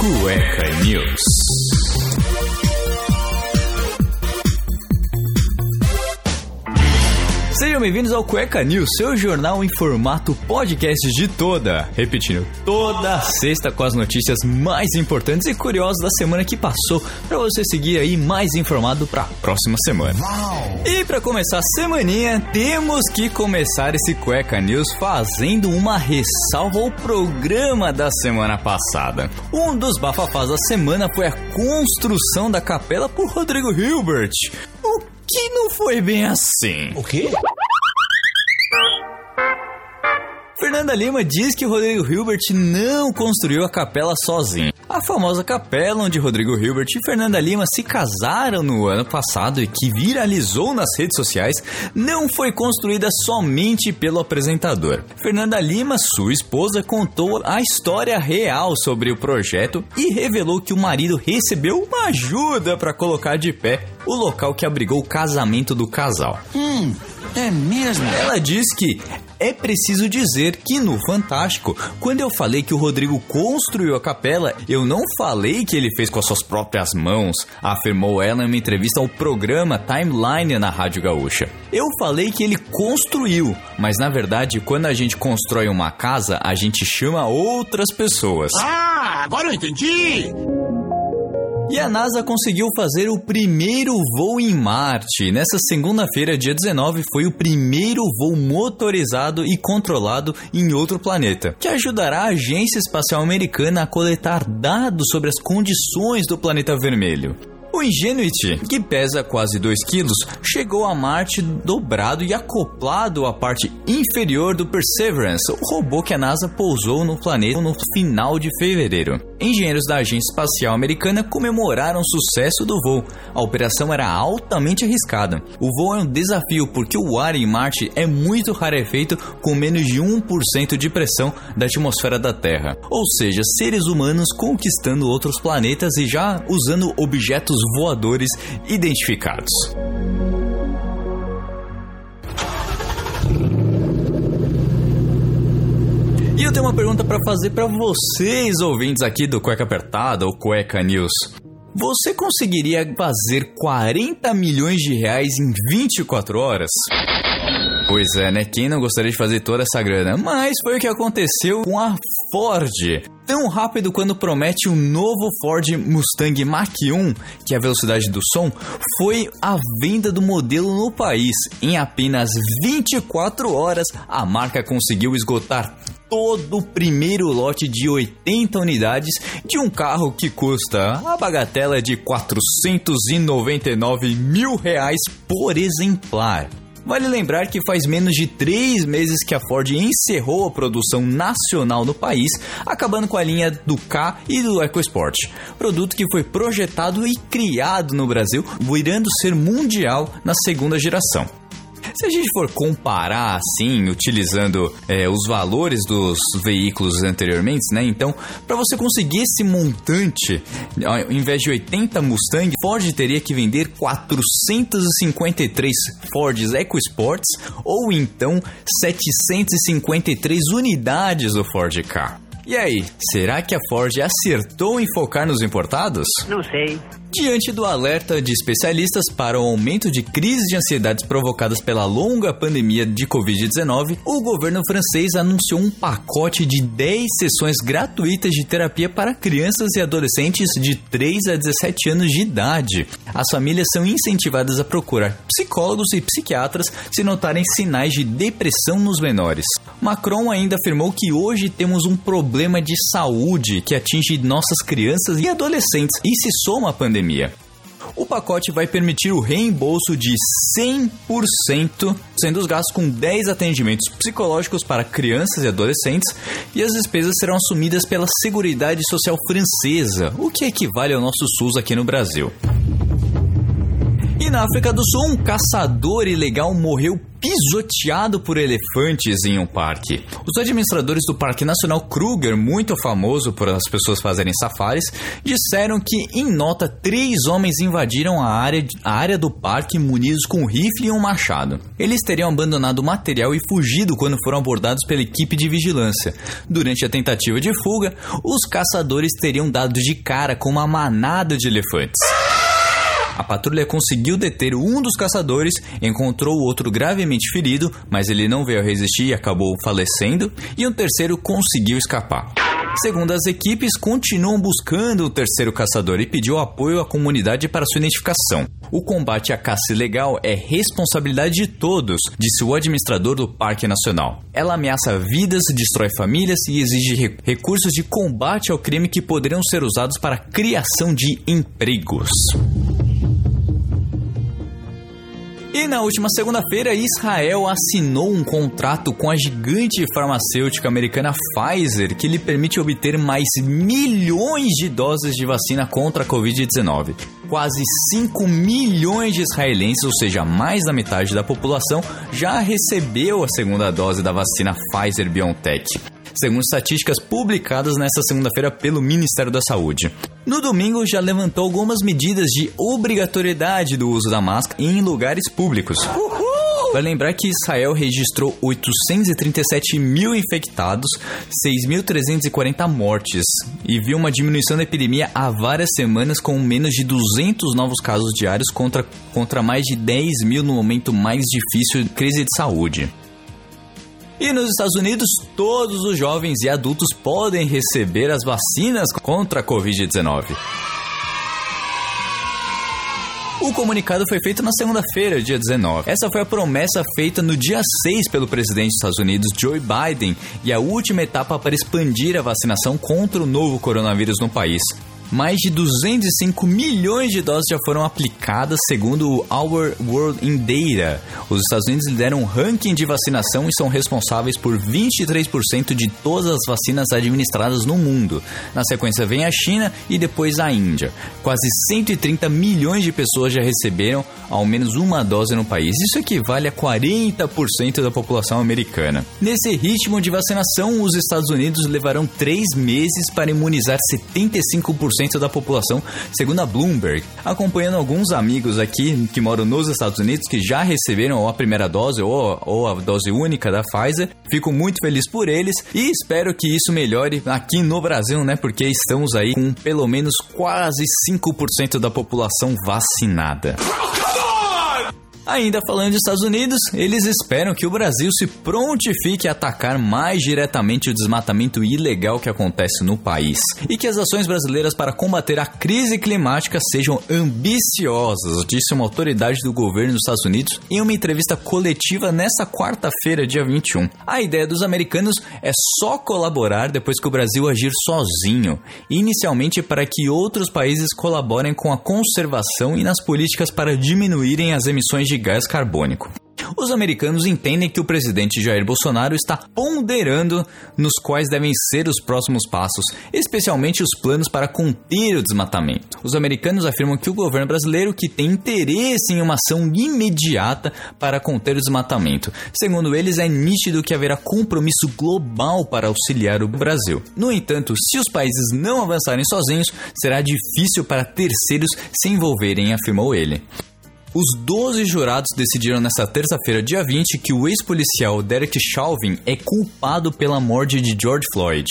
Cueca News. Sejam bem-vindos ao Cueca News, seu jornal em formato podcast de toda, repetindo, toda sexta com as notícias mais importantes e curiosas da semana que passou, para você seguir aí mais informado para a próxima semana. E para começar a semaninha, temos que começar esse Cueca News fazendo uma ressalva ao programa da semana passada. Um dos bafafás da semana foi a construção da capela por Rodrigo Hilbert. O que não foi bem assim. O quê? Fernanda Lima diz que Rodrigo Hilbert não construiu a capela sozinho. A famosa capela onde Rodrigo Hilbert e Fernanda Lima se casaram no ano passado e que viralizou nas redes sociais não foi construída somente pelo apresentador. Fernanda Lima, sua esposa, contou a história real sobre o projeto e revelou que o marido recebeu uma ajuda para colocar de pé o local que abrigou o casamento do casal. Hum, é mesmo? Ela diz que é preciso dizer que no Fantástico, quando eu falei que o Rodrigo construiu a capela, eu não falei que ele fez com as suas próprias mãos, afirmou ela em uma entrevista ao programa Timeline na Rádio Gaúcha. Eu falei que ele construiu, mas na verdade, quando a gente constrói uma casa, a gente chama outras pessoas. Ah, agora eu entendi! E a NASA conseguiu fazer o primeiro voo em Marte. Nessa segunda-feira, dia 19, foi o primeiro voo motorizado e controlado em outro planeta, que ajudará a Agência Espacial Americana a coletar dados sobre as condições do planeta vermelho. O Ingenuity, que pesa quase 2 quilos, chegou a Marte dobrado e acoplado à parte inferior do Perseverance, o robô que a NASA pousou no planeta no final de fevereiro. Engenheiros da Agência Espacial Americana comemoraram o sucesso do voo. A operação era altamente arriscada. O voo é um desafio porque o ar em Marte é muito rarefeito com menos de 1% de pressão da atmosfera da Terra. Ou seja, seres humanos conquistando outros planetas e já usando objetos voadores identificados. Eu tenho uma pergunta para fazer para vocês, ouvintes aqui do Cueca Apertada ou Cueca News. Você conseguiria fazer 40 milhões de reais em 24 horas? Pois é, né? Quem não gostaria de fazer toda essa grana? Mas foi o que aconteceu com a Ford. Tão rápido quando promete um novo Ford Mustang Mach-1, que é a velocidade do som, foi a venda do modelo no país. Em apenas 24 horas, a marca conseguiu esgotar todo o primeiro lote de 80 unidades de um carro que custa a bagatela de 499 mil reais por exemplar. Vale lembrar que faz menos de três meses que a Ford encerrou a produção nacional no país, acabando com a linha do K e do EcoSport, produto que foi projetado e criado no Brasil, virando ser mundial na segunda geração. Se a gente for comparar assim, utilizando é, os valores dos veículos anteriormente, né? Então, para você conseguir esse montante, ao invés de 80 Mustang, Ford teria que vender 453 Fords EcoSports ou então 753 unidades do Ford Ka. E aí, será que a Ford acertou em focar nos importados? Não sei. Diante do alerta de especialistas para o aumento de crises de ansiedades provocadas pela longa pandemia de Covid-19, o governo francês anunciou um pacote de 10 sessões gratuitas de terapia para crianças e adolescentes de 3 a 17 anos de idade. As famílias são incentivadas a procurar psicólogos e psiquiatras se notarem sinais de depressão nos menores. Macron ainda afirmou que hoje temos um problema de saúde que atinge nossas crianças e adolescentes e se soma à pandemia pandemia. O pacote vai permitir o reembolso de 100%, sendo os gastos com 10 atendimentos psicológicos para crianças e adolescentes, e as despesas serão assumidas pela Seguridade Social Francesa, o que equivale ao nosso SUS aqui no Brasil. E na África do Sul, um caçador ilegal morreu pisoteado por elefantes em um parque. Os administradores do Parque Nacional Kruger, muito famoso por as pessoas fazerem safaris, disseram que, em nota, três homens invadiram a área, a área do parque munidos com um rifle e um machado. Eles teriam abandonado o material e fugido quando foram abordados pela equipe de vigilância. Durante a tentativa de fuga, os caçadores teriam dado de cara com uma manada de elefantes. A patrulha conseguiu deter um dos caçadores, encontrou o outro gravemente ferido, mas ele não veio resistir e acabou falecendo, e um terceiro conseguiu escapar. Segundo as equipes, continuam buscando o terceiro caçador e pediu apoio à comunidade para sua identificação. O combate à caça ilegal é responsabilidade de todos, disse o administrador do Parque Nacional. Ela ameaça vidas, destrói famílias e exige recursos de combate ao crime que poderiam ser usados para a criação de empregos. E na última segunda-feira, Israel assinou um contrato com a gigante farmacêutica americana Pfizer que lhe permite obter mais milhões de doses de vacina contra a Covid-19. Quase 5 milhões de israelenses, ou seja, mais da metade da população, já recebeu a segunda dose da vacina Pfizer BioNTech segundo estatísticas publicadas nesta segunda-feira pelo Ministério da Saúde. No domingo, já levantou algumas medidas de obrigatoriedade do uso da máscara em lugares públicos. Uhul! Vai lembrar que Israel registrou 837 mil infectados, 6.340 mortes e viu uma diminuição da epidemia há várias semanas com menos de 200 novos casos diários contra, contra mais de 10 mil no momento mais difícil de crise de saúde. E nos Estados Unidos, todos os jovens e adultos podem receber as vacinas contra a Covid-19. O comunicado foi feito na segunda-feira, dia 19. Essa foi a promessa feita no dia 6 pelo presidente dos Estados Unidos, Joe Biden, e a última etapa para expandir a vacinação contra o novo coronavírus no país. Mais de 205 milhões de doses já foram aplicadas, segundo o Our World in Data. Os Estados Unidos lideram um ranking de vacinação e são responsáveis por 23% de todas as vacinas administradas no mundo. Na sequência vem a China e depois a Índia. Quase 130 milhões de pessoas já receberam ao menos uma dose no país. Isso equivale a 40% da população americana. Nesse ritmo de vacinação, os Estados Unidos levarão três meses para imunizar 75% 50% da população, segundo a Bloomberg. Acompanhando alguns amigos aqui que moram nos Estados Unidos que já receberam a primeira dose ou, ou a dose única da Pfizer. Fico muito feliz por eles e espero que isso melhore aqui no Brasil, né? Porque estamos aí com pelo menos quase 5% da população vacinada. Ainda falando dos Estados Unidos, eles esperam que o Brasil se prontifique a atacar mais diretamente o desmatamento ilegal que acontece no país e que as ações brasileiras para combater a crise climática sejam ambiciosas, disse uma autoridade do governo dos Estados Unidos em uma entrevista coletiva nesta quarta-feira, dia 21. A ideia dos americanos é só colaborar depois que o Brasil agir sozinho, inicialmente para que outros países colaborem com a conservação e nas políticas para diminuírem as emissões de gás carbônico. Os americanos entendem que o presidente Jair Bolsonaro está ponderando nos quais devem ser os próximos passos, especialmente os planos para conter o desmatamento. Os americanos afirmam que o governo brasileiro que tem interesse em uma ação imediata para conter o desmatamento. Segundo eles, é nítido que haverá compromisso global para auxiliar o Brasil. No entanto, se os países não avançarem sozinhos, será difícil para terceiros se envolverem, afirmou ele. Os 12 jurados decidiram nesta terça-feira, dia 20, que o ex-policial Derek Chauvin é culpado pela morte de George Floyd,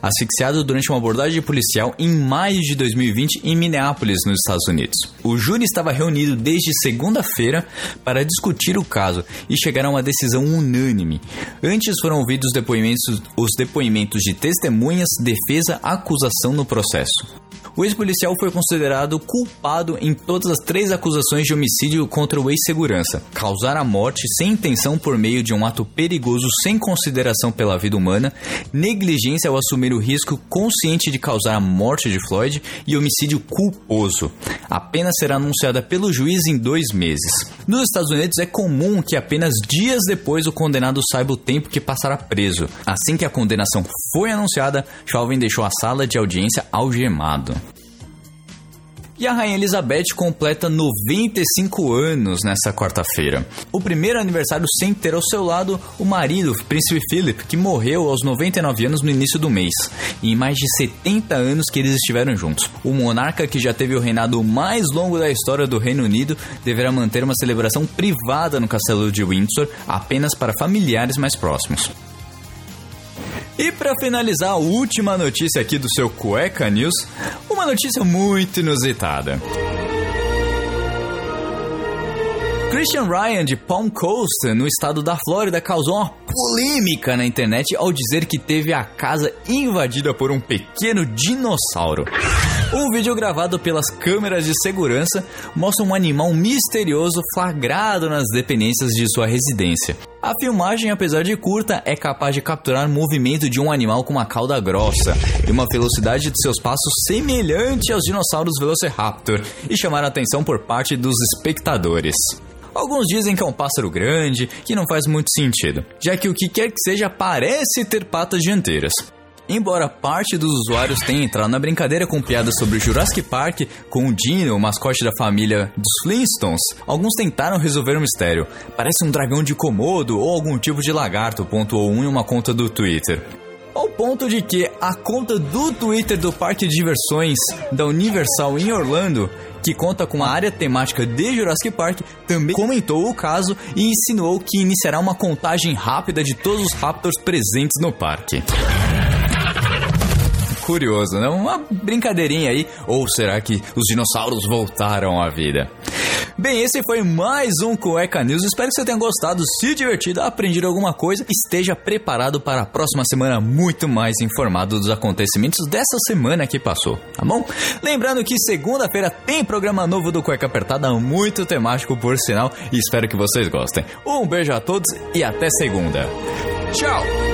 asfixiado durante uma abordagem policial em maio de 2020 em Minneapolis, nos Estados Unidos. O júri estava reunido desde segunda-feira para discutir o caso e chegar a uma decisão unânime. Antes foram ouvidos depoimentos, os depoimentos de testemunhas, defesa, acusação no processo. O ex-policial foi considerado culpado em todas as três acusações de homicídio contra o ex-segurança: causar a morte sem intenção por meio de um ato perigoso sem consideração pela vida humana, negligência ao assumir o risco consciente de causar a morte de Floyd e homicídio culposo. A pena será anunciada pelo juiz em dois meses. Nos Estados Unidos é comum que apenas dias depois o condenado saiba o tempo que passará preso. Assim que a condenação foi anunciada, Chauvin deixou a sala de audiência algemado. E a Rainha Elizabeth completa 95 anos nessa quarta-feira. O primeiro aniversário sem ter ao seu lado o marido, o príncipe Philip, que morreu aos 99 anos no início do mês. E em mais de 70 anos que eles estiveram juntos. O monarca que já teve o reinado mais longo da história do Reino Unido deverá manter uma celebração privada no castelo de Windsor apenas para familiares mais próximos. E para finalizar a última notícia aqui do seu Cueca News, uma notícia muito inusitada. Christian Ryan de Palm Coast, no estado da Flórida, causou uma polêmica na internet ao dizer que teve a casa invadida por um pequeno dinossauro. Um vídeo gravado pelas câmeras de segurança mostra um animal misterioso flagrado nas dependências de sua residência. A filmagem, apesar de curta, é capaz de capturar o movimento de um animal com uma cauda grossa e uma velocidade de seus passos semelhante aos dinossauros Velociraptor e chamar a atenção por parte dos espectadores. Alguns dizem que é um pássaro grande, que não faz muito sentido, já que o que quer que seja parece ter patas dianteiras. Embora parte dos usuários tenha entrado na brincadeira com piadas sobre Jurassic Park com o Dino, o mascote da família dos Flintstones, alguns tentaram resolver o mistério. Parece um dragão de Komodo ou algum tipo de lagarto, pontuou um em uma conta do Twitter. Ao ponto de que a conta do Twitter do parque de diversões da Universal em Orlando que conta com a área temática de Jurassic Park, também comentou o caso e insinuou que iniciará uma contagem rápida de todos os Raptors presentes no parque curioso, né? Uma brincadeirinha aí. Ou será que os dinossauros voltaram à vida? Bem, esse foi mais um Cueca News. Espero que você tenha gostado, se divertido, aprendido alguma coisa. Esteja preparado para a próxima semana muito mais informado dos acontecimentos dessa semana que passou, tá bom? Lembrando que segunda-feira tem programa novo do Cueca Apertada, muito temático por sinal, e espero que vocês gostem. Um beijo a todos e até segunda. Tchau!